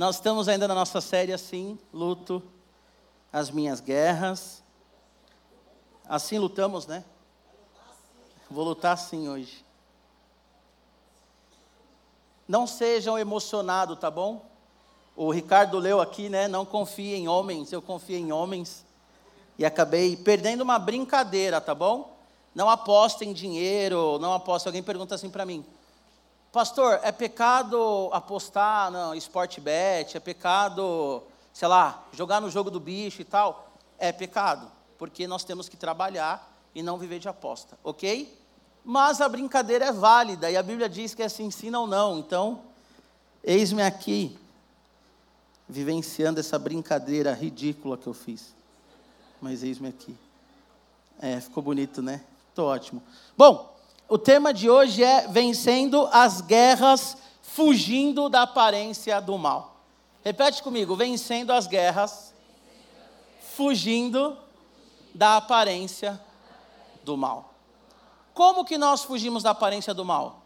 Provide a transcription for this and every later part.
Nós estamos ainda na nossa série assim, luto as minhas guerras. Assim lutamos, né? Vou lutar sim hoje. Não sejam emocionados, tá bom? O Ricardo leu aqui, né? Não confie em homens, eu confio em homens. E acabei perdendo uma brincadeira, tá bom? Não apostem em dinheiro, não apostem. Alguém pergunta assim para mim: Pastor, é pecado apostar no esporte bet? É pecado, sei lá, jogar no jogo do bicho e tal? É pecado, porque nós temos que trabalhar e não viver de aposta, ok? Mas a brincadeira é válida e a Bíblia diz que é se ensina ou não. Então, eis-me aqui, vivenciando essa brincadeira ridícula que eu fiz. Mas eis-me aqui. É, ficou bonito, né? Estou ótimo. Bom, o tema de hoje é vencendo as guerras, fugindo da aparência do mal. Repete comigo: vencendo as guerras, fugindo da aparência do mal. Como que nós fugimos da aparência do mal?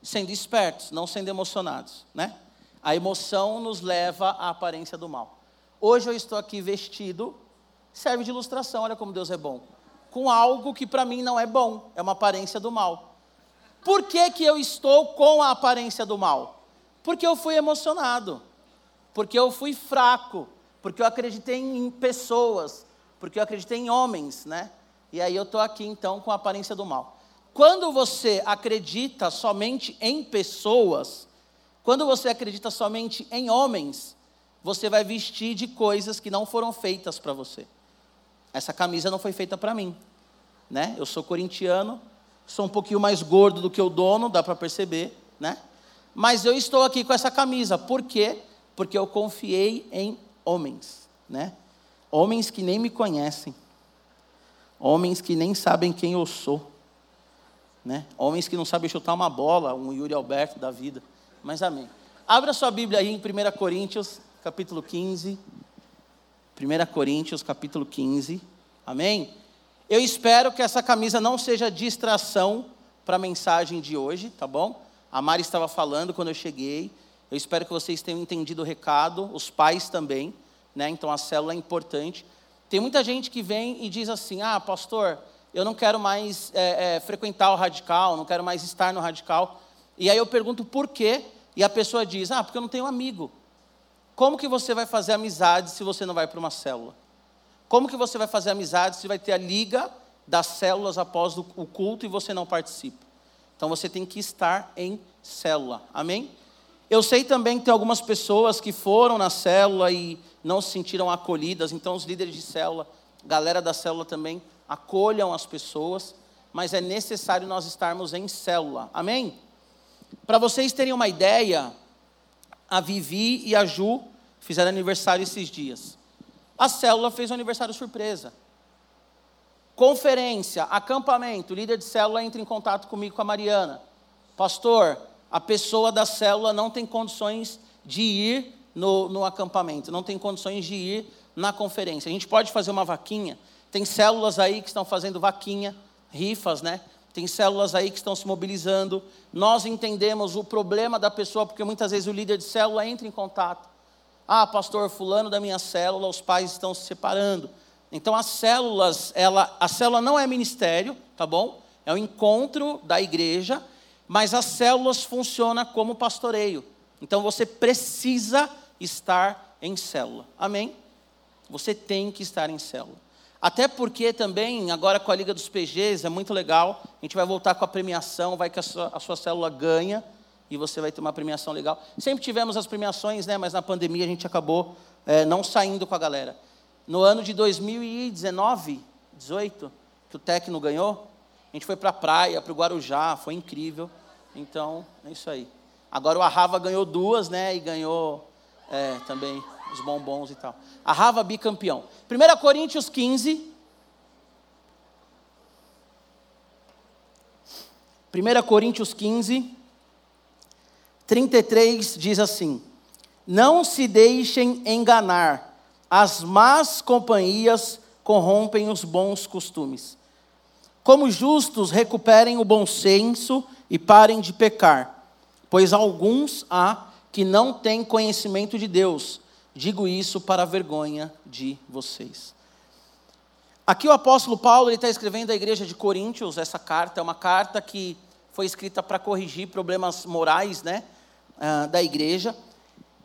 Sendo espertos, não sendo emocionados, né? A emoção nos leva à aparência do mal. Hoje eu estou aqui vestido, serve de ilustração, olha como Deus é bom com algo que para mim não é bom, é uma aparência do mal. Por que, que eu estou com a aparência do mal? Porque eu fui emocionado, porque eu fui fraco, porque eu acreditei em pessoas, porque eu acreditei em homens, né? E aí eu estou aqui então com a aparência do mal. Quando você acredita somente em pessoas, quando você acredita somente em homens, você vai vestir de coisas que não foram feitas para você. Essa camisa não foi feita para mim, né? Eu sou corintiano, sou um pouquinho mais gordo do que o dono, dá para perceber, né? Mas eu estou aqui com essa camisa, por quê? Porque eu confiei em homens, né? Homens que nem me conhecem, homens que nem sabem quem eu sou, né? Homens que não sabem chutar uma bola, um Yuri Alberto da vida, mas amém. Abra sua Bíblia aí em 1 Coríntios, capítulo 15. 1 Coríntios capítulo 15. Amém? Eu espero que essa camisa não seja distração para a mensagem de hoje, tá bom? A Mari estava falando quando eu cheguei. Eu espero que vocês tenham entendido o recado, os pais também, né? Então a célula é importante. Tem muita gente que vem e diz assim: ah, pastor, eu não quero mais é, é, frequentar o radical, não quero mais estar no radical. E aí eu pergunto por quê, e a pessoa diz: ah, porque eu não tenho amigo. Como que você vai fazer amizade se você não vai para uma célula? Como que você vai fazer amizade se vai ter a liga das células após o culto e você não participa? Então você tem que estar em célula. Amém? Eu sei também que tem algumas pessoas que foram na célula e não se sentiram acolhidas, então os líderes de célula, galera da célula também, acolham as pessoas, mas é necessário nós estarmos em célula. Amém? Para vocês terem uma ideia, a Vivi e a Ju fizeram aniversário esses dias. A célula fez um aniversário surpresa. Conferência, acampamento, líder de célula entra em contato comigo com a Mariana. Pastor, a pessoa da célula não tem condições de ir no, no acampamento, não tem condições de ir na conferência. A gente pode fazer uma vaquinha. Tem células aí que estão fazendo vaquinha, rifas, né? Tem células aí que estão se mobilizando. Nós entendemos o problema da pessoa, porque muitas vezes o líder de célula entra em contato. Ah, pastor, fulano da minha célula, os pais estão se separando. Então as células, ela, a célula não é ministério, tá bom? É o encontro da igreja, mas as células funcionam como pastoreio. Então você precisa estar em célula. Amém? Você tem que estar em célula. Até porque também, agora com a Liga dos PGs, é muito legal. A gente vai voltar com a premiação, vai que a sua, a sua célula ganha e você vai ter uma premiação legal. Sempre tivemos as premiações, né, mas na pandemia a gente acabou é, não saindo com a galera. No ano de 2019, 18, que o Tecno ganhou, a gente foi para a praia, para o Guarujá, foi incrível. Então, é isso aí. Agora o Arrava ganhou duas, né, e ganhou é, também os bombons e tal. Arrava bicampeão. 1 Coríntios 15. 1 Coríntios 15. 33 diz assim: Não se deixem enganar, as más companhias corrompem os bons costumes. Como justos, recuperem o bom senso e parem de pecar, pois alguns há que não têm conhecimento de Deus. Digo isso para a vergonha de vocês. Aqui o apóstolo Paulo está escrevendo à igreja de Coríntios essa carta, é uma carta que foi escrita para corrigir problemas morais né, uh, da igreja.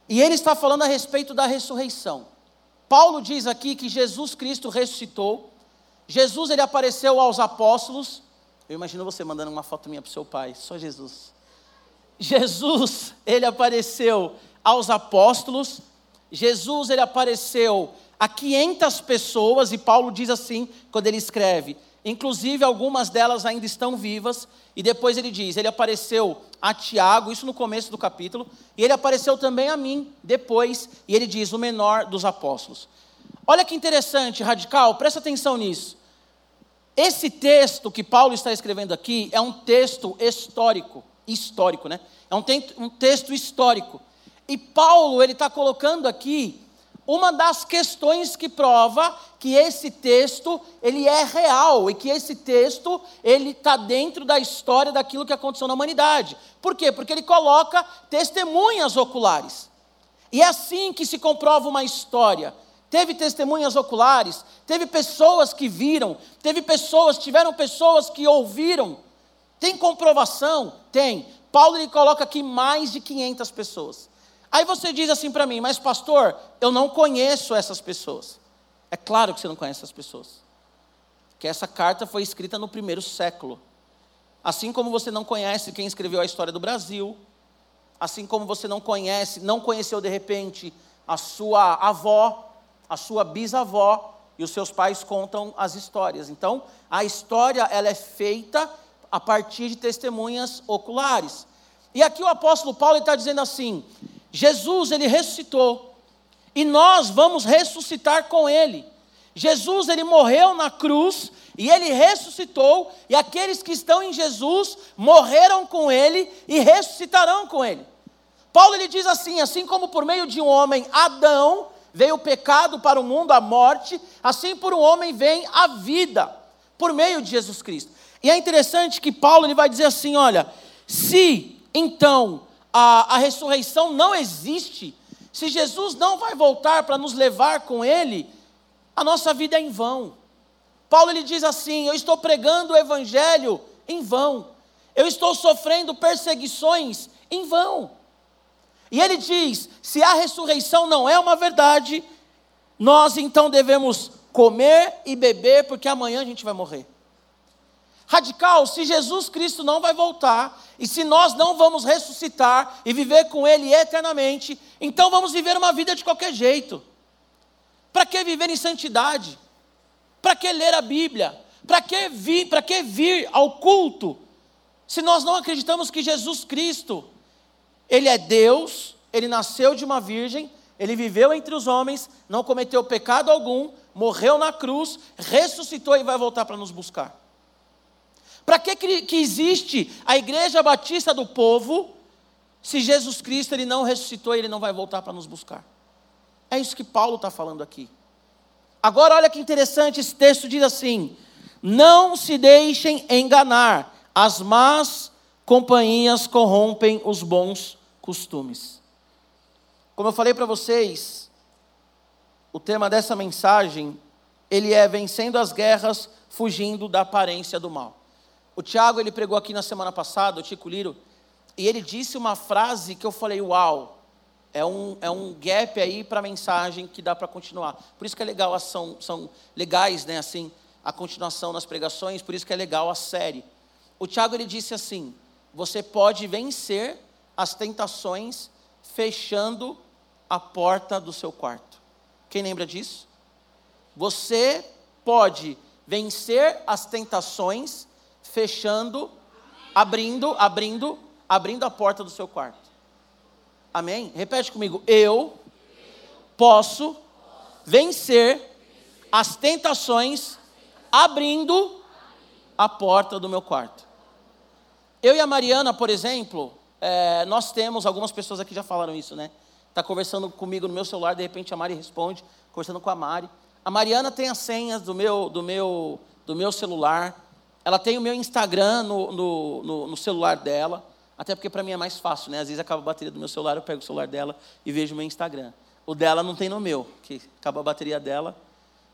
E ele está falando a respeito da ressurreição. Paulo diz aqui que Jesus Cristo ressuscitou. Jesus ele apareceu aos apóstolos. Eu imagino você mandando uma foto minha para o seu pai, só Jesus. Jesus, ele apareceu aos apóstolos. Jesus, ele apareceu a 500 pessoas, e Paulo diz assim, quando ele escreve: inclusive algumas delas ainda estão vivas, e depois ele diz: ele apareceu a Tiago, isso no começo do capítulo, e ele apareceu também a mim, depois, e ele diz: o menor dos apóstolos. Olha que interessante, radical, presta atenção nisso. Esse texto que Paulo está escrevendo aqui é um texto histórico, histórico, né? É um, um texto histórico. E Paulo, ele está colocando aqui uma das questões que prova que esse texto ele é real e que esse texto ele está dentro da história daquilo que aconteceu na humanidade. Por quê? Porque ele coloca testemunhas oculares. E é assim que se comprova uma história. Teve testemunhas oculares, teve pessoas que viram, teve pessoas, tiveram pessoas que ouviram. Tem comprovação? Tem. Paulo ele coloca aqui mais de 500 pessoas. Aí você diz assim para mim, mas pastor, eu não conheço essas pessoas. É claro que você não conhece essas pessoas. Que essa carta foi escrita no primeiro século. Assim como você não conhece quem escreveu a história do Brasil, assim como você não conhece, não conheceu de repente a sua avó, a sua bisavó, e os seus pais contam as histórias. Então, a história ela é feita a partir de testemunhas oculares. E aqui o apóstolo Paulo está dizendo assim: Jesus, ele ressuscitou. E nós vamos ressuscitar com ele. Jesus, ele morreu na cruz e ele ressuscitou, e aqueles que estão em Jesus morreram com ele e ressuscitarão com ele. Paulo ele diz assim: assim como por meio de um homem, Adão, veio o pecado para o mundo, a morte, assim por um homem vem a vida, por meio de Jesus Cristo. E é interessante que Paulo ele vai dizer assim: olha, se então a, a ressurreição não existe, se Jesus não vai voltar para nos levar com Ele, a nossa vida é em vão. Paulo ele diz assim: Eu estou pregando o Evangelho em vão, eu estou sofrendo perseguições em vão. E ele diz: se a ressurreição não é uma verdade, nós então devemos comer e beber, porque amanhã a gente vai morrer. Radical, se Jesus Cristo não vai voltar, e se nós não vamos ressuscitar e viver com Ele eternamente, então vamos viver uma vida de qualquer jeito. Para que viver em santidade? Para que ler a Bíblia? Para que vir, que vir ao culto? Se nós não acreditamos que Jesus Cristo, Ele é Deus, Ele nasceu de uma virgem, Ele viveu entre os homens, não cometeu pecado algum, morreu na cruz, ressuscitou e vai voltar para nos buscar. Para que, que existe a igreja batista do povo se Jesus Cristo ele não ressuscitou e ele não vai voltar para nos buscar? É isso que Paulo está falando aqui. Agora, olha que interessante, esse texto diz assim: Não se deixem enganar, as más companhias corrompem os bons costumes. Como eu falei para vocês, o tema dessa mensagem, ele é vencendo as guerras, fugindo da aparência do mal. O Tiago, ele pregou aqui na semana passada, o Tico Liro, e ele disse uma frase que eu falei, uau, é um, é um gap aí para a mensagem que dá para continuar. Por isso que é legal, são, são legais, né, assim, a continuação nas pregações, por isso que é legal a série. O Tiago, ele disse assim, você pode vencer as tentações fechando a porta do seu quarto. Quem lembra disso? Você pode vencer as tentações fechando, abrindo, abrindo, abrindo a porta do seu quarto. Amém? Repete comigo. Eu posso vencer as tentações abrindo a porta do meu quarto. Eu e a Mariana, por exemplo, é, nós temos, algumas pessoas aqui já falaram isso, né? Está conversando comigo no meu celular, de repente a Mari responde, conversando com a Mari. A Mariana tem as senhas do meu, do meu, do meu celular ela tem o meu Instagram no, no, no, no celular dela. Até porque para mim é mais fácil, né? Às vezes acaba a bateria do meu celular, eu pego o celular dela e vejo o meu Instagram. O dela não tem no meu, que acaba a bateria dela.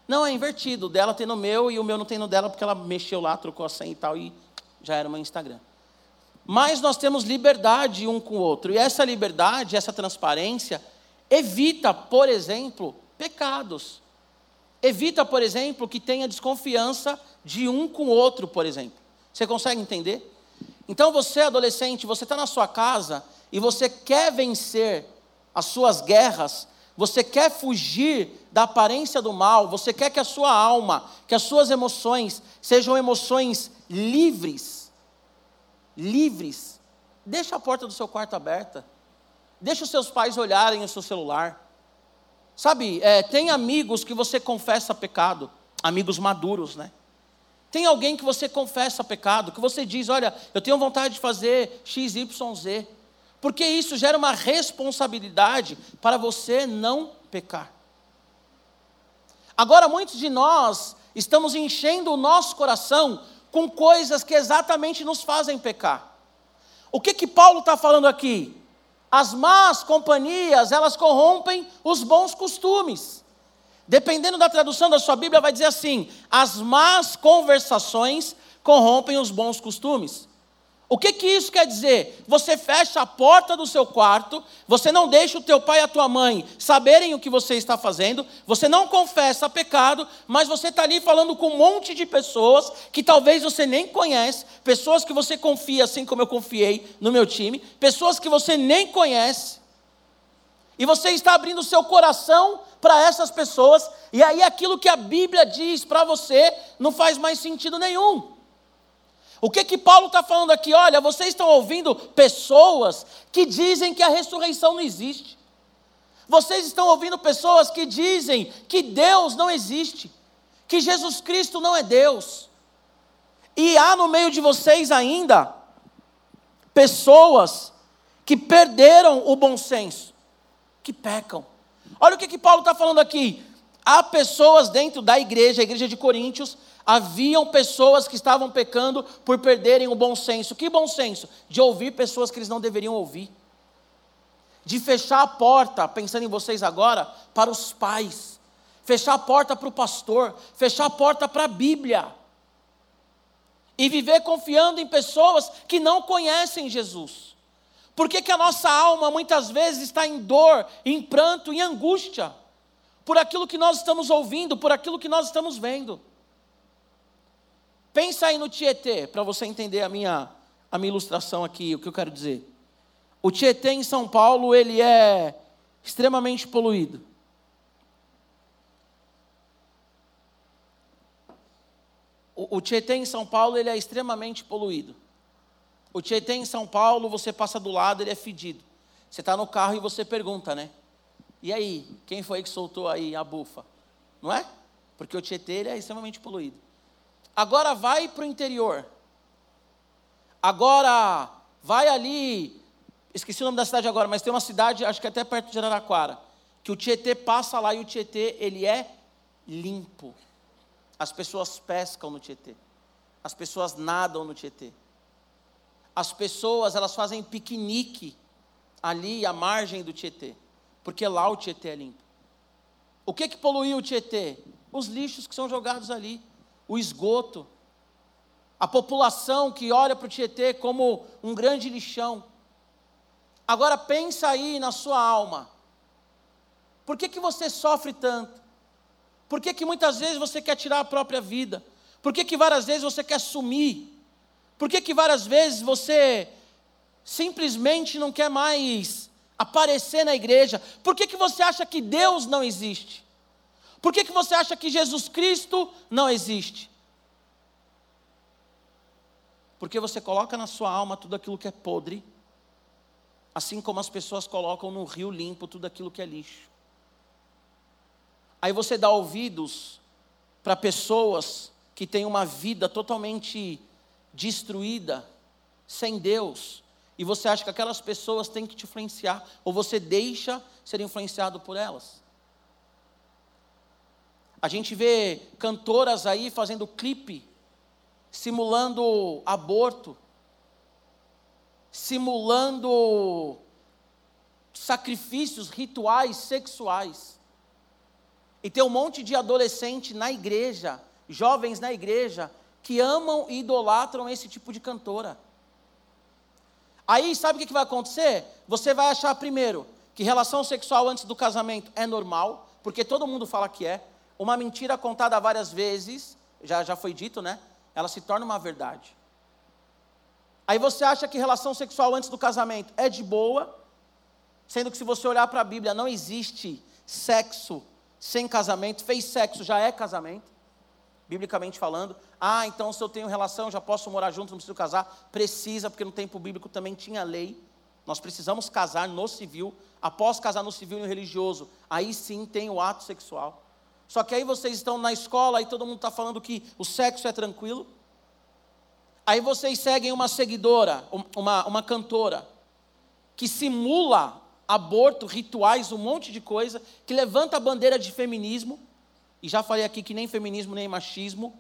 Não, é invertido. O dela tem no meu e o meu não tem no dela porque ela mexeu lá, trocou a senha e tal e já era o meu Instagram. Mas nós temos liberdade um com o outro. E essa liberdade, essa transparência, evita, por exemplo, pecados. Evita, por exemplo, que tenha desconfiança de um com o outro, por exemplo. Você consegue entender? Então você, adolescente, você está na sua casa e você quer vencer as suas guerras, você quer fugir da aparência do mal, você quer que a sua alma, que as suas emoções sejam emoções livres. Livres. Deixa a porta do seu quarto aberta. Deixa os seus pais olharem o seu celular. Sabe, é, tem amigos que você confessa pecado, amigos maduros, né? Tem alguém que você confessa pecado, que você diz: Olha, eu tenho vontade de fazer X, Y, Z. Porque isso gera uma responsabilidade para você não pecar. Agora, muitos de nós estamos enchendo o nosso coração com coisas que exatamente nos fazem pecar. O que que Paulo está falando aqui? As más companhias, elas corrompem os bons costumes. Dependendo da tradução da sua Bíblia, vai dizer assim: as más conversações corrompem os bons costumes. O que, que isso quer dizer? Você fecha a porta do seu quarto, você não deixa o teu pai e a tua mãe saberem o que você está fazendo, você não confessa pecado, mas você está ali falando com um monte de pessoas que talvez você nem conhece, pessoas que você confia, assim como eu confiei no meu time, pessoas que você nem conhece, e você está abrindo o seu coração para essas pessoas, e aí aquilo que a Bíblia diz para você não faz mais sentido nenhum. O que que Paulo está falando aqui? Olha, vocês estão ouvindo pessoas que dizem que a ressurreição não existe. Vocês estão ouvindo pessoas que dizem que Deus não existe, que Jesus Cristo não é Deus. E há no meio de vocês ainda pessoas que perderam o bom senso, que pecam. Olha o que, que Paulo está falando aqui. Há pessoas dentro da igreja, a igreja de Coríntios, haviam pessoas que estavam pecando por perderem o bom senso. Que bom senso? De ouvir pessoas que eles não deveriam ouvir. De fechar a porta, pensando em vocês agora, para os pais. Fechar a porta para o pastor. Fechar a porta para a Bíblia. E viver confiando em pessoas que não conhecem Jesus. Por que, que a nossa alma muitas vezes está em dor, em pranto, em angústia? Por aquilo que nós estamos ouvindo, por aquilo que nós estamos vendo. Pensa aí no Tietê, para você entender a minha, a minha ilustração aqui, o que eu quero dizer. O Tietê em São Paulo, ele é extremamente poluído. O, o Tietê em São Paulo, ele é extremamente poluído. O Tietê em São Paulo, você passa do lado, ele é fedido. Você está no carro e você pergunta, né? E aí, quem foi que soltou aí a bufa? Não é? Porque o Tietê ele é extremamente poluído. Agora vai para o interior. Agora vai ali. Esqueci o nome da cidade agora, mas tem uma cidade, acho que até perto de Araraquara, que o Tietê passa lá e o Tietê ele é limpo. As pessoas pescam no Tietê. As pessoas nadam no Tietê as pessoas elas fazem piquenique ali à margem do Tietê, porque lá o Tietê é limpo. O que que poluiu o Tietê? Os lixos que são jogados ali, o esgoto, a população que olha para o Tietê como um grande lixão. Agora pensa aí na sua alma. Por que, que você sofre tanto? Por que, que muitas vezes você quer tirar a própria vida? Por que, que várias vezes você quer sumir? Por que, que várias vezes você simplesmente não quer mais aparecer na igreja? Por que, que você acha que Deus não existe? Por que, que você acha que Jesus Cristo não existe? Porque você coloca na sua alma tudo aquilo que é podre, assim como as pessoas colocam no rio limpo tudo aquilo que é lixo. Aí você dá ouvidos para pessoas que têm uma vida totalmente destruída, sem Deus, e você acha que aquelas pessoas têm que te influenciar, ou você deixa ser influenciado por elas. A gente vê cantoras aí fazendo clipe, simulando aborto. simulando sacrifícios, rituais sexuais. E tem um monte de adolescente na igreja, jovens na igreja, que amam e idolatram esse tipo de cantora. Aí sabe o que vai acontecer? Você vai achar primeiro que relação sexual antes do casamento é normal, porque todo mundo fala que é. Uma mentira contada várias vezes, já, já foi dito, né? Ela se torna uma verdade. Aí você acha que relação sexual antes do casamento é de boa, sendo que se você olhar para a Bíblia, não existe sexo sem casamento, fez sexo já é casamento, biblicamente falando. Ah, então se eu tenho relação, já posso morar junto, não preciso casar. Precisa, porque no tempo bíblico também tinha lei. Nós precisamos casar no civil. Após casar no civil e no religioso, aí sim tem o ato sexual. Só que aí vocês estão na escola e todo mundo está falando que o sexo é tranquilo. Aí vocês seguem uma seguidora, uma, uma cantora, que simula aborto, rituais, um monte de coisa, que levanta a bandeira de feminismo, e já falei aqui que nem feminismo nem machismo,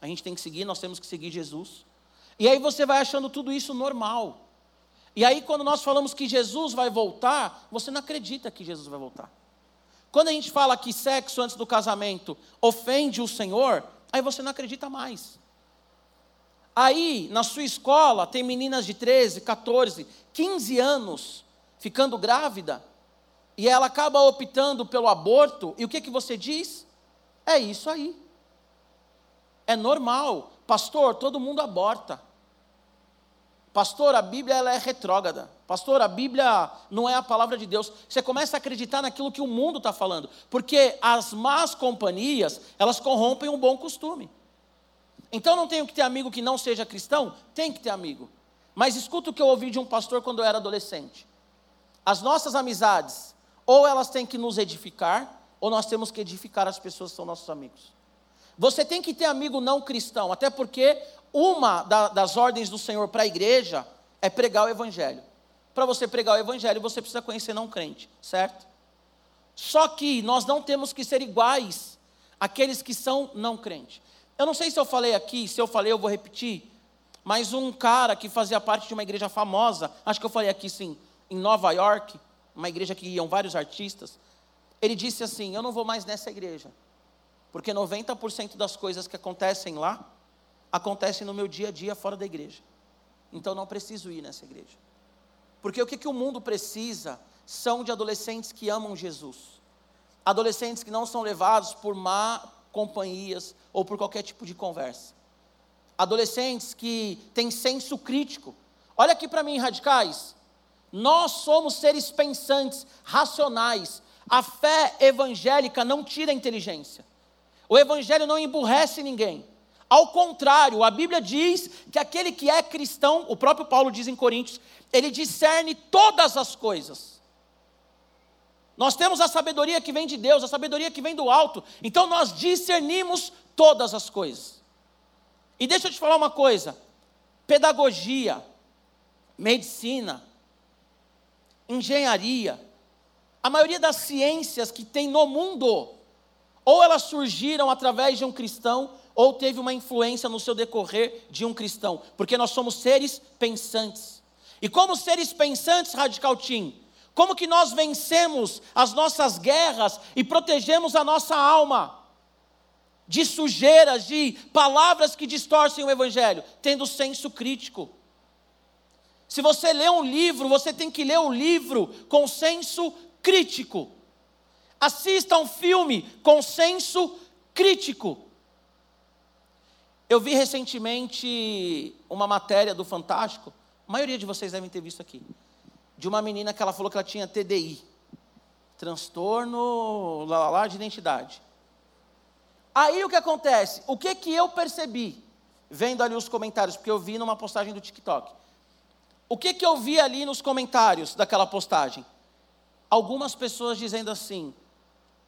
a gente tem que seguir, nós temos que seguir Jesus. E aí você vai achando tudo isso normal. E aí, quando nós falamos que Jesus vai voltar, você não acredita que Jesus vai voltar. Quando a gente fala que sexo antes do casamento ofende o Senhor, aí você não acredita mais. Aí, na sua escola, tem meninas de 13, 14, 15 anos ficando grávida, e ela acaba optando pelo aborto, e o que, que você diz? É isso aí. É normal. Pastor, todo mundo aborta. Pastor, a Bíblia ela é retrógrada. Pastor, a Bíblia não é a palavra de Deus. Você começa a acreditar naquilo que o mundo está falando. Porque as más companhias, elas corrompem um bom costume. Então não tenho que ter amigo que não seja cristão? Tem que ter amigo. Mas escuta o que eu ouvi de um pastor quando eu era adolescente. As nossas amizades, ou elas têm que nos edificar, ou nós temos que edificar as pessoas que são nossos amigos. Você tem que ter amigo não cristão, até porque uma da, das ordens do Senhor para a igreja é pregar o Evangelho. Para você pregar o Evangelho, você precisa conhecer não crente, certo? Só que nós não temos que ser iguais àqueles que são não crente. Eu não sei se eu falei aqui, se eu falei, eu vou repetir. Mas um cara que fazia parte de uma igreja famosa, acho que eu falei aqui sim, em Nova York, uma igreja que iam vários artistas, ele disse assim: Eu não vou mais nessa igreja, porque 90% das coisas que acontecem lá acontecem no meu dia a dia fora da igreja. Então não preciso ir nessa igreja. Porque o que, que o mundo precisa são de adolescentes que amam Jesus. Adolescentes que não são levados por má companhias ou por qualquer tipo de conversa. Adolescentes que têm senso crítico. Olha aqui para mim, radicais. Nós somos seres pensantes, racionais. A fé evangélica não tira a inteligência. O evangelho não emburrece ninguém. Ao contrário, a Bíblia diz que aquele que é cristão, o próprio Paulo diz em Coríntios, ele discerne todas as coisas. Nós temos a sabedoria que vem de Deus, a sabedoria que vem do alto. Então nós discernimos todas as coisas. E deixa eu te falar uma coisa: pedagogia, medicina, engenharia, a maioria das ciências que tem no mundo, ou elas surgiram através de um cristão, ou teve uma influência no seu decorrer de um cristão, porque nós somos seres pensantes. E como seres pensantes, Radical Team, como que nós vencemos as nossas guerras e protegemos a nossa alma de sujeiras, de palavras que distorcem o evangelho, tendo senso crítico. Se você lê um livro, você tem que ler o livro com senso crítico. Assista um filme com senso crítico. Eu vi recentemente uma matéria do Fantástico, a maioria de vocês devem ter visto aqui, de uma menina que ela falou que ela tinha TDI, transtorno lá, lá de identidade. Aí o que acontece? O que que eu percebi vendo ali os comentários, porque eu vi numa postagem do TikTok. O que, que eu vi ali nos comentários daquela postagem? Algumas pessoas dizendo assim: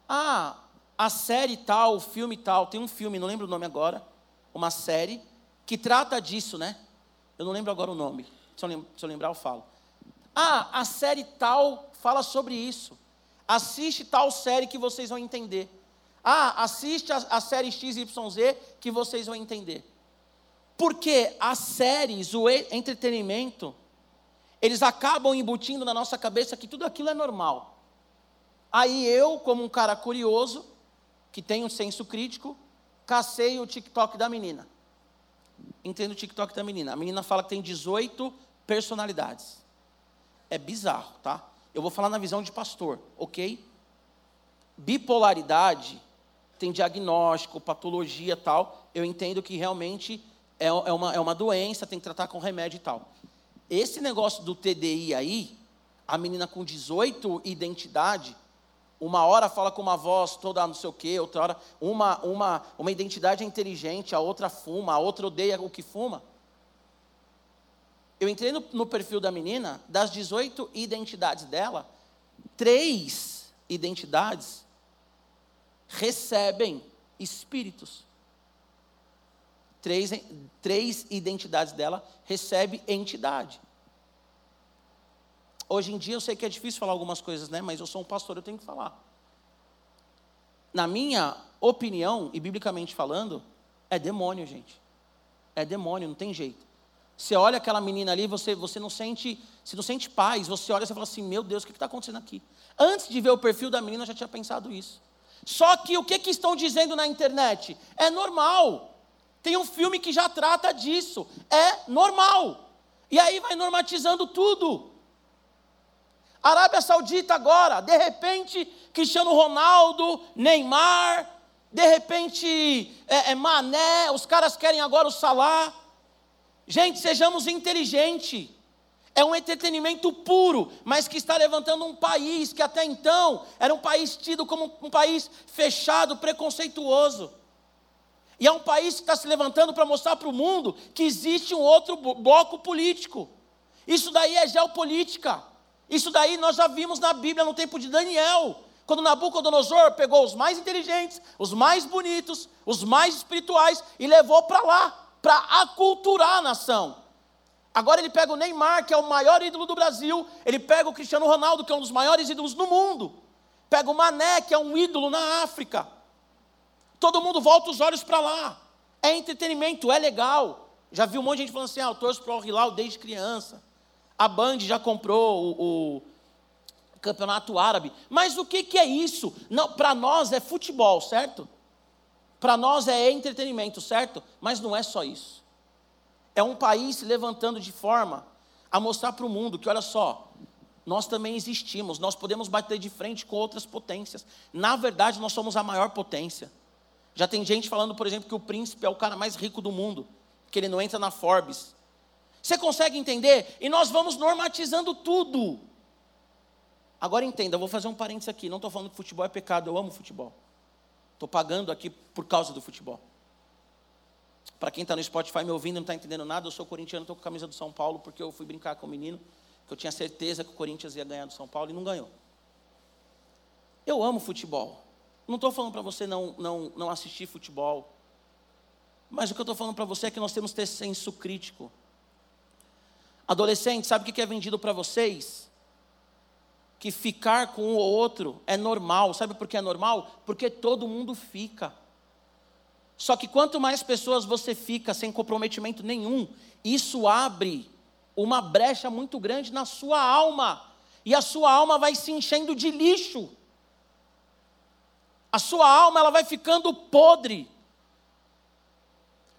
Ah, a série tal, o filme tal, tem um filme, não lembro o nome agora, uma série que trata disso, né? Eu não lembro agora o nome. Se eu, se eu lembrar, eu falo. Ah, a série tal fala sobre isso. Assiste tal série que vocês vão entender. Ah, assiste a, a série XYZ que vocês vão entender. Porque as séries, o entretenimento, eles acabam embutindo na nossa cabeça que tudo aquilo é normal. Aí eu, como um cara curioso, que tem um senso crítico, cacei o TikTok da menina. Entendo o TikTok da menina. A menina fala que tem 18 personalidades. É bizarro, tá? Eu vou falar na visão de pastor, ok? Bipolaridade tem diagnóstico, patologia tal. Eu entendo que realmente é, é, uma, é uma doença, tem que tratar com remédio e tal. Esse negócio do TDI aí, a menina com 18 identidade, uma hora fala com uma voz toda não sei o quê, outra hora uma, uma, uma identidade é inteligente, a outra fuma, a outra odeia o que fuma. Eu entrei no, no perfil da menina, das 18 identidades dela, três identidades recebem espíritos. Três, três identidades dela recebe entidade. Hoje em dia eu sei que é difícil falar algumas coisas, né? Mas eu sou um pastor, eu tenho que falar. Na minha opinião, e biblicamente falando, é demônio, gente. É demônio, não tem jeito. Você olha aquela menina ali, você, você não sente, você não sente paz. Você olha e fala assim, meu Deus, o que está acontecendo aqui? Antes de ver o perfil da menina, eu já tinha pensado isso. Só que o que, que estão dizendo na internet? É normal. Tem um filme que já trata disso. É normal. E aí vai normatizando tudo. Arábia Saudita agora, de repente, Cristiano Ronaldo, Neymar, de repente, é, é Mané, os caras querem agora o Salah. Gente, sejamos inteligentes. É um entretenimento puro, mas que está levantando um país que até então era um país tido como um país fechado, preconceituoso. E é um país que está se levantando para mostrar para o mundo que existe um outro bloco político. Isso daí é geopolítica. Isso daí nós já vimos na Bíblia no tempo de Daniel. Quando Nabucodonosor pegou os mais inteligentes, os mais bonitos, os mais espirituais e levou para lá para aculturar a nação. Agora ele pega o Neymar, que é o maior ídolo do Brasil, ele pega o Cristiano Ronaldo, que é um dos maiores ídolos do mundo, pega o Mané, que é um ídolo na África. Todo mundo volta os olhos para lá. É entretenimento, é legal. Já vi um monte de gente falando assim: ah, eu torço para o Hilal desde criança. A Band já comprou o, o campeonato árabe. Mas o que, que é isso? Para nós é futebol, certo? Para nós é entretenimento, certo? Mas não é só isso. É um país se levantando de forma a mostrar para o mundo que, olha só, nós também existimos, nós podemos bater de frente com outras potências. Na verdade, nós somos a maior potência. Já tem gente falando, por exemplo, que o príncipe é o cara mais rico do mundo, que ele não entra na Forbes. Você consegue entender? E nós vamos normatizando tudo. Agora entenda, eu vou fazer um parênteses aqui. Não estou falando que futebol é pecado, eu amo futebol. Estou pagando aqui por causa do futebol. Para quem está no Spotify me ouvindo não está entendendo nada, eu sou corintiano, estou com a camisa do São Paulo, porque eu fui brincar com o menino, que eu tinha certeza que o Corinthians ia ganhar do São Paulo e não ganhou. Eu amo futebol. Não estou falando para você não, não, não assistir futebol. Mas o que eu estou falando para você é que nós temos que ter senso crítico. Adolescente, sabe o que é vendido para vocês? que ficar com um ou outro é normal. Sabe por que é normal? Porque todo mundo fica. Só que quanto mais pessoas você fica sem comprometimento nenhum, isso abre uma brecha muito grande na sua alma. E a sua alma vai se enchendo de lixo. A sua alma ela vai ficando podre.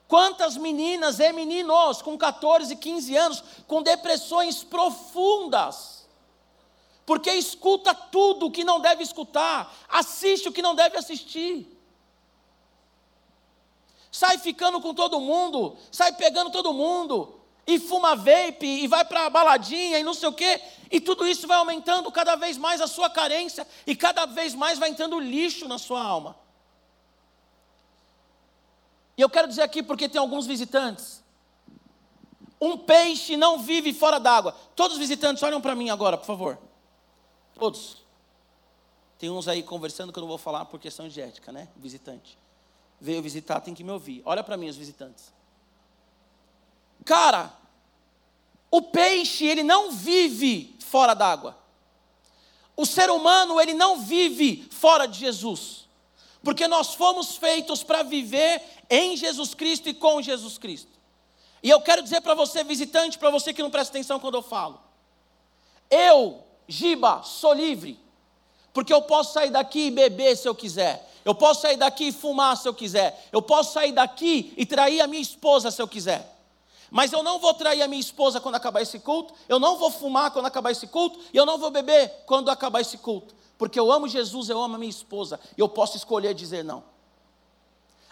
Quantas meninas e meninos com 14, 15 anos com depressões profundas? porque escuta tudo o que não deve escutar, assiste o que não deve assistir. Sai ficando com todo mundo, sai pegando todo mundo, e fuma vape, e vai para a baladinha, e não sei o quê, e tudo isso vai aumentando cada vez mais a sua carência, e cada vez mais vai entrando lixo na sua alma. E eu quero dizer aqui, porque tem alguns visitantes, um peixe não vive fora d'água. Todos os visitantes, olham para mim agora, por favor. Todos. Tem uns aí conversando que eu não vou falar por questão de ética, né? Visitante. Veio visitar, tem que me ouvir. Olha para mim, os visitantes. Cara, o peixe, ele não vive fora d'água. O ser humano, ele não vive fora de Jesus. Porque nós fomos feitos para viver em Jesus Cristo e com Jesus Cristo. E eu quero dizer para você, visitante, para você que não presta atenção quando eu falo. Eu, Giba, sou livre. Porque eu posso sair daqui e beber se eu quiser. Eu posso sair daqui e fumar se eu quiser. Eu posso sair daqui e trair a minha esposa se eu quiser. Mas eu não vou trair a minha esposa quando acabar esse culto, eu não vou fumar quando acabar esse culto, e eu não vou beber quando acabar esse culto. Porque eu amo Jesus, eu amo a minha esposa, e eu posso escolher dizer não.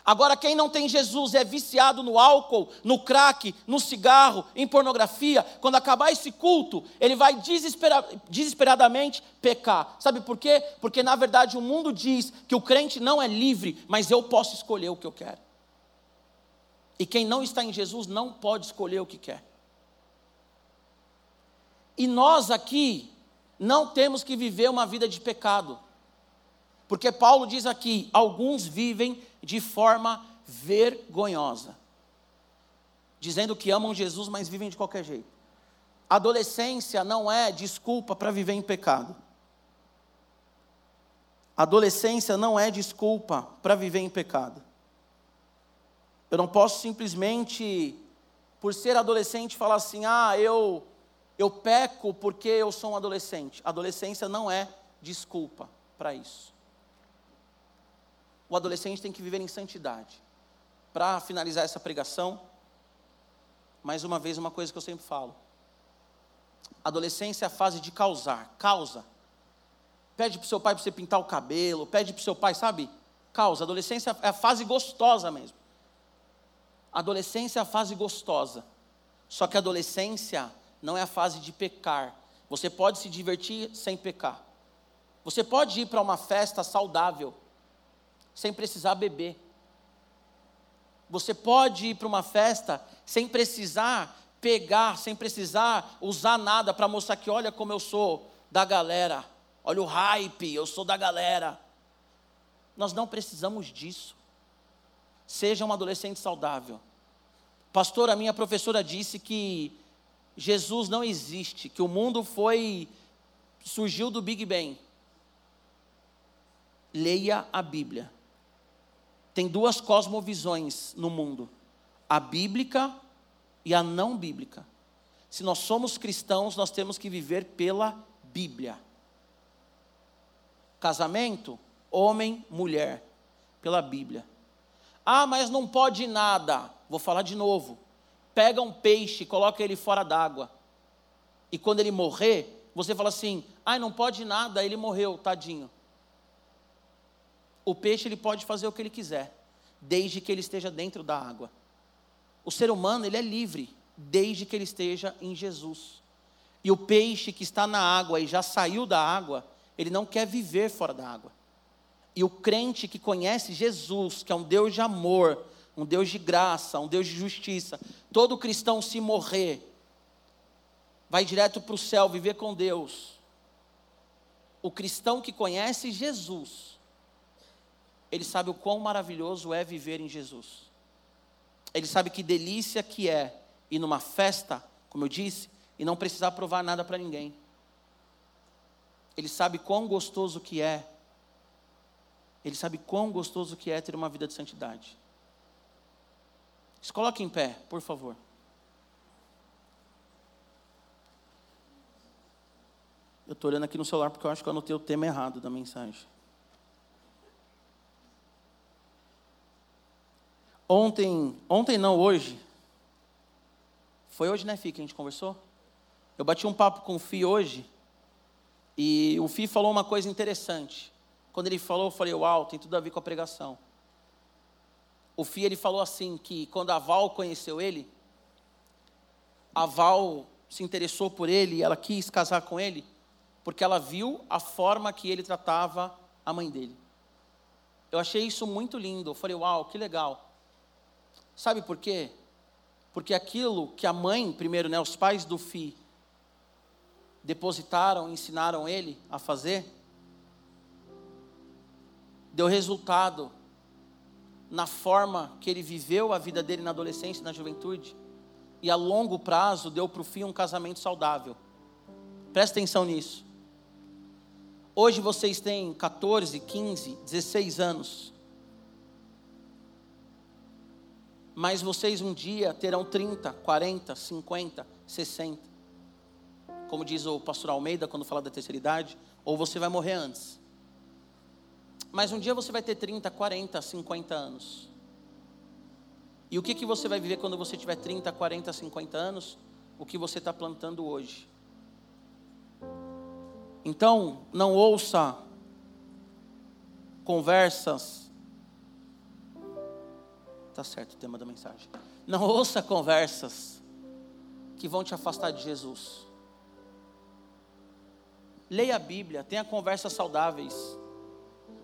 Agora, quem não tem Jesus é viciado no álcool, no crack, no cigarro, em pornografia. Quando acabar esse culto, ele vai desesperadamente pecar. Sabe por quê? Porque na verdade o mundo diz que o crente não é livre, mas eu posso escolher o que eu quero. E quem não está em Jesus não pode escolher o que quer. E nós aqui não temos que viver uma vida de pecado. Porque Paulo diz aqui: alguns vivem de forma vergonhosa, dizendo que amam Jesus, mas vivem de qualquer jeito. Adolescência não é desculpa para viver em pecado. Adolescência não é desculpa para viver em pecado. Eu não posso simplesmente, por ser adolescente, falar assim: ah, eu, eu peco porque eu sou um adolescente. Adolescência não é desculpa para isso. O adolescente tem que viver em santidade. Para finalizar essa pregação, mais uma vez, uma coisa que eu sempre falo: adolescência é a fase de causar, causa. Pede para o seu pai para você pintar o cabelo, pede para o seu pai, sabe? Causa. Adolescência é a fase gostosa mesmo. Adolescência é a fase gostosa. Só que a adolescência não é a fase de pecar. Você pode se divertir sem pecar. Você pode ir para uma festa saudável sem precisar beber. Você pode ir para uma festa sem precisar pegar, sem precisar usar nada para mostrar que olha como eu sou da galera. Olha o hype, eu sou da galera. Nós não precisamos disso. Seja um adolescente saudável. Pastor, a minha professora disse que Jesus não existe, que o mundo foi surgiu do Big Bang. Leia a Bíblia. Tem duas cosmovisões no mundo: a bíblica e a não bíblica. Se nós somos cristãos, nós temos que viver pela Bíblia. Casamento, homem, mulher, pela Bíblia. Ah, mas não pode nada. Vou falar de novo. Pega um peixe, coloca ele fora d'água. E quando ele morrer, você fala assim: "Ai, não pode nada, ele morreu, tadinho". O peixe ele pode fazer o que ele quiser, desde que ele esteja dentro da água. O ser humano, ele é livre, desde que ele esteja em Jesus. E o peixe que está na água e já saiu da água, ele não quer viver fora da água. E o crente que conhece Jesus, que é um Deus de amor, um Deus de graça, um Deus de justiça, todo cristão, se morrer, vai direto para o céu viver com Deus. O cristão que conhece Jesus, ele sabe o quão maravilhoso é viver em Jesus. Ele sabe que delícia que é ir numa festa, como eu disse, e não precisar provar nada para ninguém. Ele sabe quão gostoso que é ele sabe quão gostoso que é ter uma vida de santidade. Se coloque em pé, por favor. Eu estou olhando aqui no celular porque eu acho que eu anotei o tema errado da mensagem. Ontem, ontem não, hoje. Foi hoje, né, Fih, que a gente conversou? Eu bati um papo com o Fih hoje. E o Fih falou uma coisa interessante. Quando ele falou, eu falei, uau, tem tudo a ver com a pregação. O Fih, ele falou assim, que quando a Val conheceu ele, a Val se interessou por ele, ela quis casar com ele, porque ela viu a forma que ele tratava a mãe dele. Eu achei isso muito lindo. Eu falei, uau, que legal. Sabe por quê? Porque aquilo que a mãe, primeiro, né, os pais do Fi, depositaram, ensinaram ele a fazer, deu resultado na forma que ele viveu a vida dele na adolescência e na juventude, e a longo prazo deu para o fim um casamento saudável. Presta atenção nisso. Hoje vocês têm 14, 15, 16 anos. Mas vocês um dia terão 30, 40, 50, 60. como diz o pastor Almeida quando fala da terceira idade, ou você vai morrer antes. Mas um dia você vai ter 30, 40, 50 anos. E o que, que você vai viver quando você tiver 30, 40, 50 anos? O que você está plantando hoje. Então, não ouça conversas. Tá certo o tema da mensagem. Não ouça conversas que vão te afastar de Jesus. Leia a Bíblia, tenha conversas saudáveis.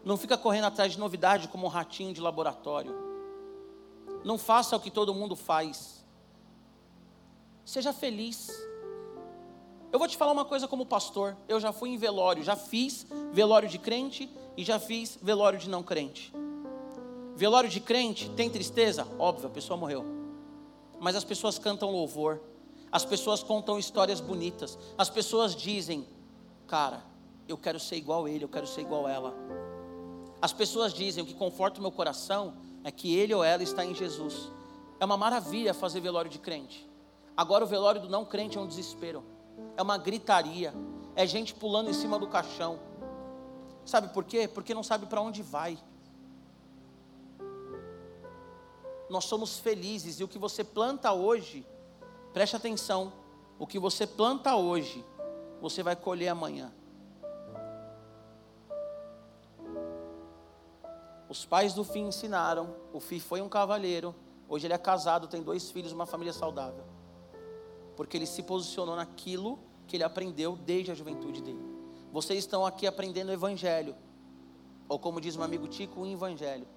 Não fica correndo atrás de novidade como um ratinho de laboratório. Não faça o que todo mundo faz. Seja feliz. Eu vou te falar uma coisa como pastor. Eu já fui em velório, já fiz velório de crente e já fiz velório de não crente. Velório de crente tem tristeza? Óbvio, a pessoa morreu. Mas as pessoas cantam louvor. As pessoas contam histórias bonitas. As pessoas dizem: Cara, eu quero ser igual ele, eu quero ser igual ela. As pessoas dizem: O que conforta o meu coração é que ele ou ela está em Jesus. É uma maravilha fazer velório de crente. Agora, o velório do não crente é um desespero, é uma gritaria, é gente pulando em cima do caixão. Sabe por quê? Porque não sabe para onde vai. Nós somos felizes e o que você planta hoje, preste atenção, o que você planta hoje, você vai colher amanhã. Os pais do Fih ensinaram, o Fih foi um cavalheiro, hoje ele é casado, tem dois filhos, uma família saudável. Porque ele se posicionou naquilo que ele aprendeu desde a juventude dele. Vocês estão aqui aprendendo o evangelho, ou como diz meu amigo Tico, o evangelho.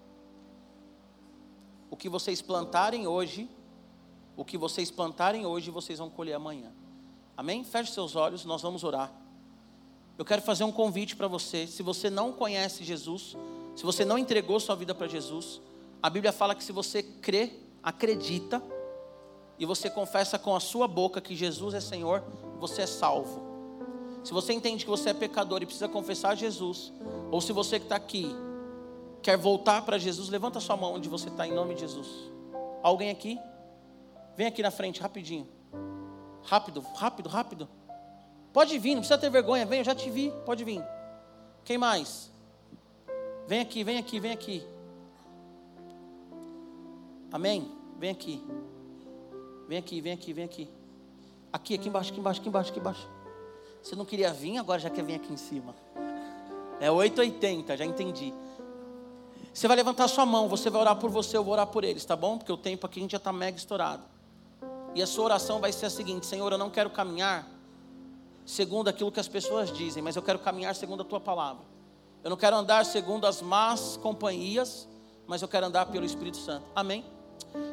O que vocês plantarem hoje, o que vocês plantarem hoje, vocês vão colher amanhã. Amém? Feche seus olhos, nós vamos orar. Eu quero fazer um convite para você. Se você não conhece Jesus, se você não entregou sua vida para Jesus, a Bíblia fala que se você crê, acredita, e você confessa com a sua boca que Jesus é Senhor, você é salvo. Se você entende que você é pecador e precisa confessar Jesus, ou se você que está aqui quer voltar para Jesus, levanta sua mão onde você está, em nome de Jesus. Alguém aqui? Vem aqui na frente, rapidinho. Rápido, rápido, rápido. Pode vir, não precisa ter vergonha. Vem, eu já te vi. Pode vir. Quem mais? Vem aqui, vem aqui, vem aqui. Amém? Vem aqui. Vem aqui, vem aqui, vem aqui. Aqui, aqui embaixo, aqui embaixo, aqui embaixo, aqui embaixo. Você não queria vir, agora já quer vir aqui em cima. É 880, já entendi. Você vai levantar sua mão, você vai orar por você, eu vou orar por eles, tá bom? Porque o tempo aqui a gente já está mega estourado. E a sua oração vai ser a seguinte: Senhor, eu não quero caminhar segundo aquilo que as pessoas dizem, mas eu quero caminhar segundo a tua palavra. Eu não quero andar segundo as más companhias, mas eu quero andar pelo Espírito Santo. Amém?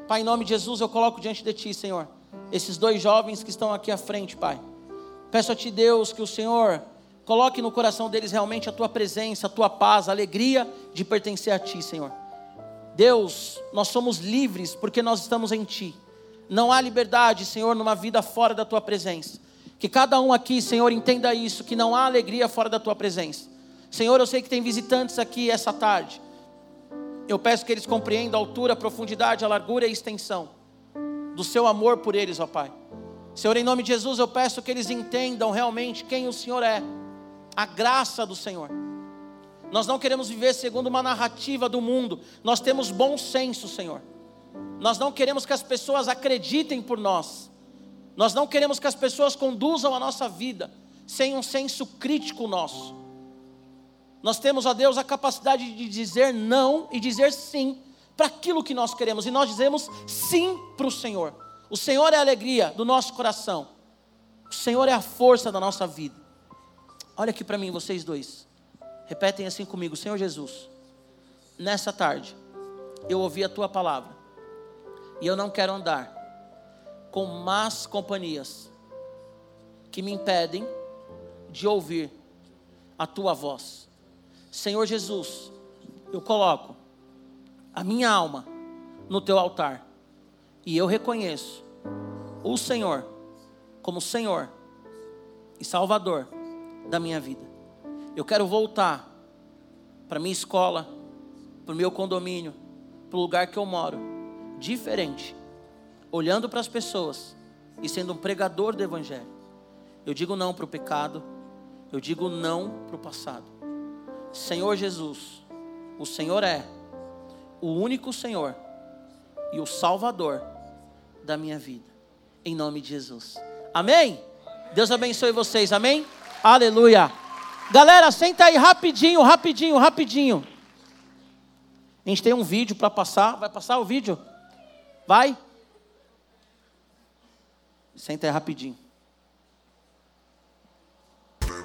Pai, em nome de Jesus, eu coloco diante de Ti, Senhor, esses dois jovens que estão aqui à frente, Pai. Peço a Ti, Deus, que o Senhor coloque no coração deles realmente a Tua presença, a Tua paz, a alegria de pertencer a Ti, Senhor. Deus, nós somos livres porque nós estamos em Ti. Não há liberdade, Senhor, numa vida fora da tua presença. Que cada um aqui, Senhor, entenda isso, que não há alegria fora da tua presença. Senhor, eu sei que tem visitantes aqui essa tarde. Eu peço que eles compreendam a altura, a profundidade, a largura e a extensão do seu amor por eles, ó Pai. Senhor, em nome de Jesus, eu peço que eles entendam realmente quem o Senhor é, a graça do Senhor. Nós não queremos viver segundo uma narrativa do mundo, nós temos bom senso, Senhor. Nós não queremos que as pessoas acreditem por nós. Nós não queremos que as pessoas conduzam a nossa vida sem um senso crítico nosso. Nós temos a Deus a capacidade de dizer não e dizer sim para aquilo que nós queremos. E nós dizemos sim para o Senhor. O Senhor é a alegria do nosso coração. O Senhor é a força da nossa vida. Olha aqui para mim, vocês dois. Repetem assim comigo: Senhor Jesus, nessa tarde, eu ouvi a tua palavra e eu não quero andar com más companhias que me impedem de ouvir a tua voz. Senhor Jesus, eu coloco a minha alma no teu altar e eu reconheço o Senhor como Senhor e Salvador da minha vida. Eu quero voltar para minha escola, para o meu condomínio, para o lugar que eu moro diferente, olhando para as pessoas e sendo um pregador do Evangelho. Eu digo não para o pecado. Eu digo não para o passado. Senhor Jesus, o Senhor é o único Senhor e o Salvador da minha vida. Em nome de Jesus. Amém? Deus abençoe vocês. Amém? Aleluia. Galera, senta aí rapidinho, rapidinho, rapidinho. A gente tem um vídeo para passar. Vai passar o vídeo? Vai? Senta aí rapidinho.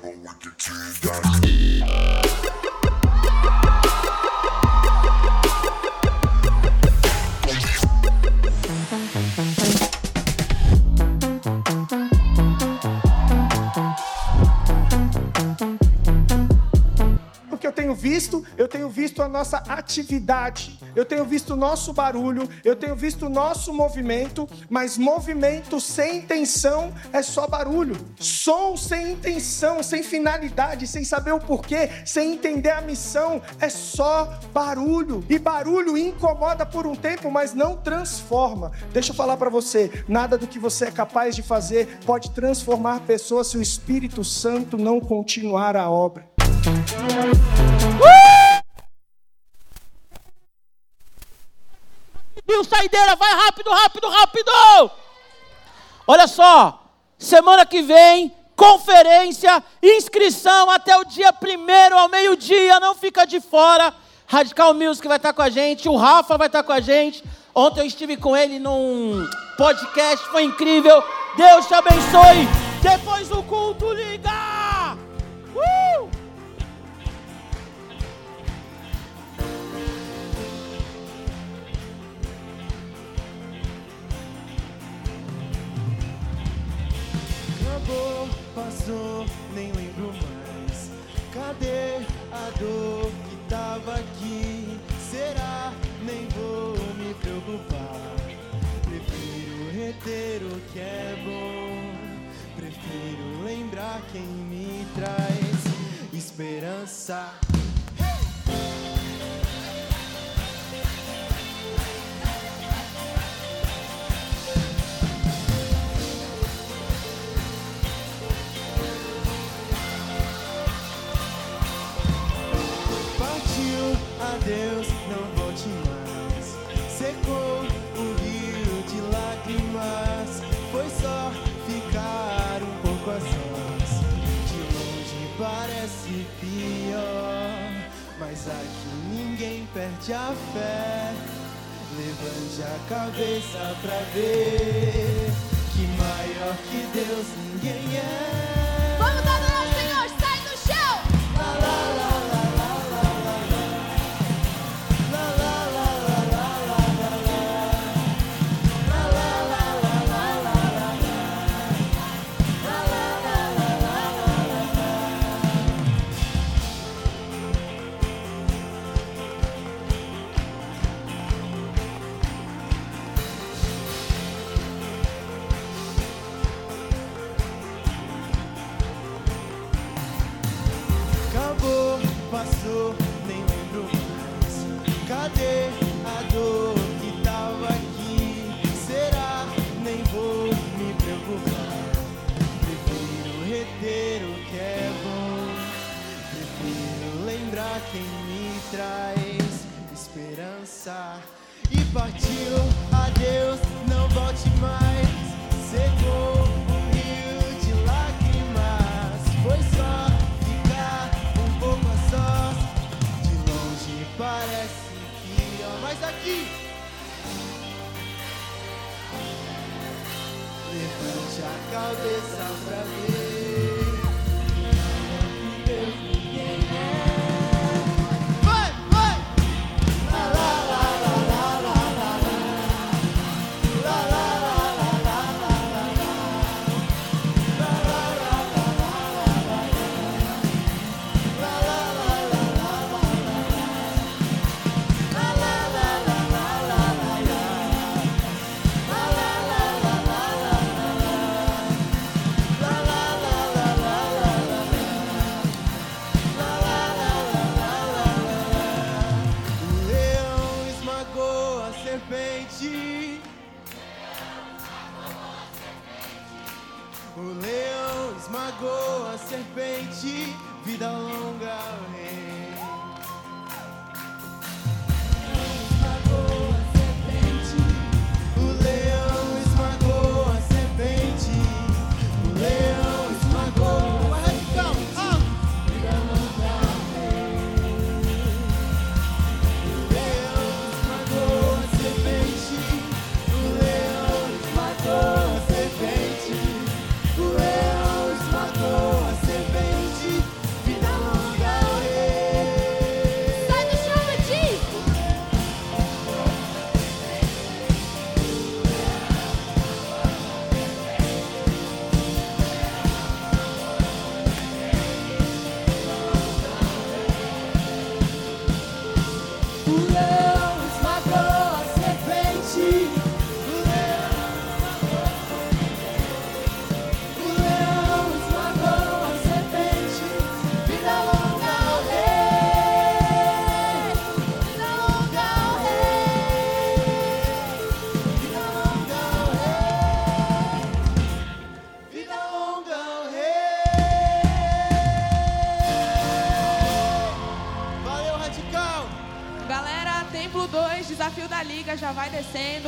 with the team. Tenho visto, eu tenho visto a nossa atividade, eu tenho visto o nosso barulho, eu tenho visto o nosso movimento, mas movimento sem intenção é só barulho. Som sem intenção, sem finalidade, sem saber o porquê, sem entender a missão, é só barulho. E barulho incomoda por um tempo, mas não transforma. Deixa eu falar para você, nada do que você é capaz de fazer pode transformar pessoas se o Espírito Santo não continuar a obra. Viu, saideira, vai rápido, rápido, rápido! Olha só, semana que vem, conferência, inscrição até o dia primeiro ao meio-dia, não fica de fora. Radical Music vai estar com a gente, o Rafa vai estar com a gente. Ontem eu estive com ele num podcast, foi incrível. Deus te abençoe. Depois do culto, liga! Uh! Acabou, passou, nem lembro mais. Cadê a dor que tava aqui? Será? Nem vou me preocupar. Prefiro reter o que é bom. Prefiro lembrar quem me traz esperança. Deus, não volte mais. Secou o rio de lágrimas. Foi só ficar um pouco a sós. De longe parece pior, mas aqui ninguém perde a fé. Levante a cabeça pra ver que maior que Deus ninguém é. Vamos adorar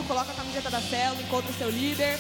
coloca a camiseta da célula, encontra o seu líder.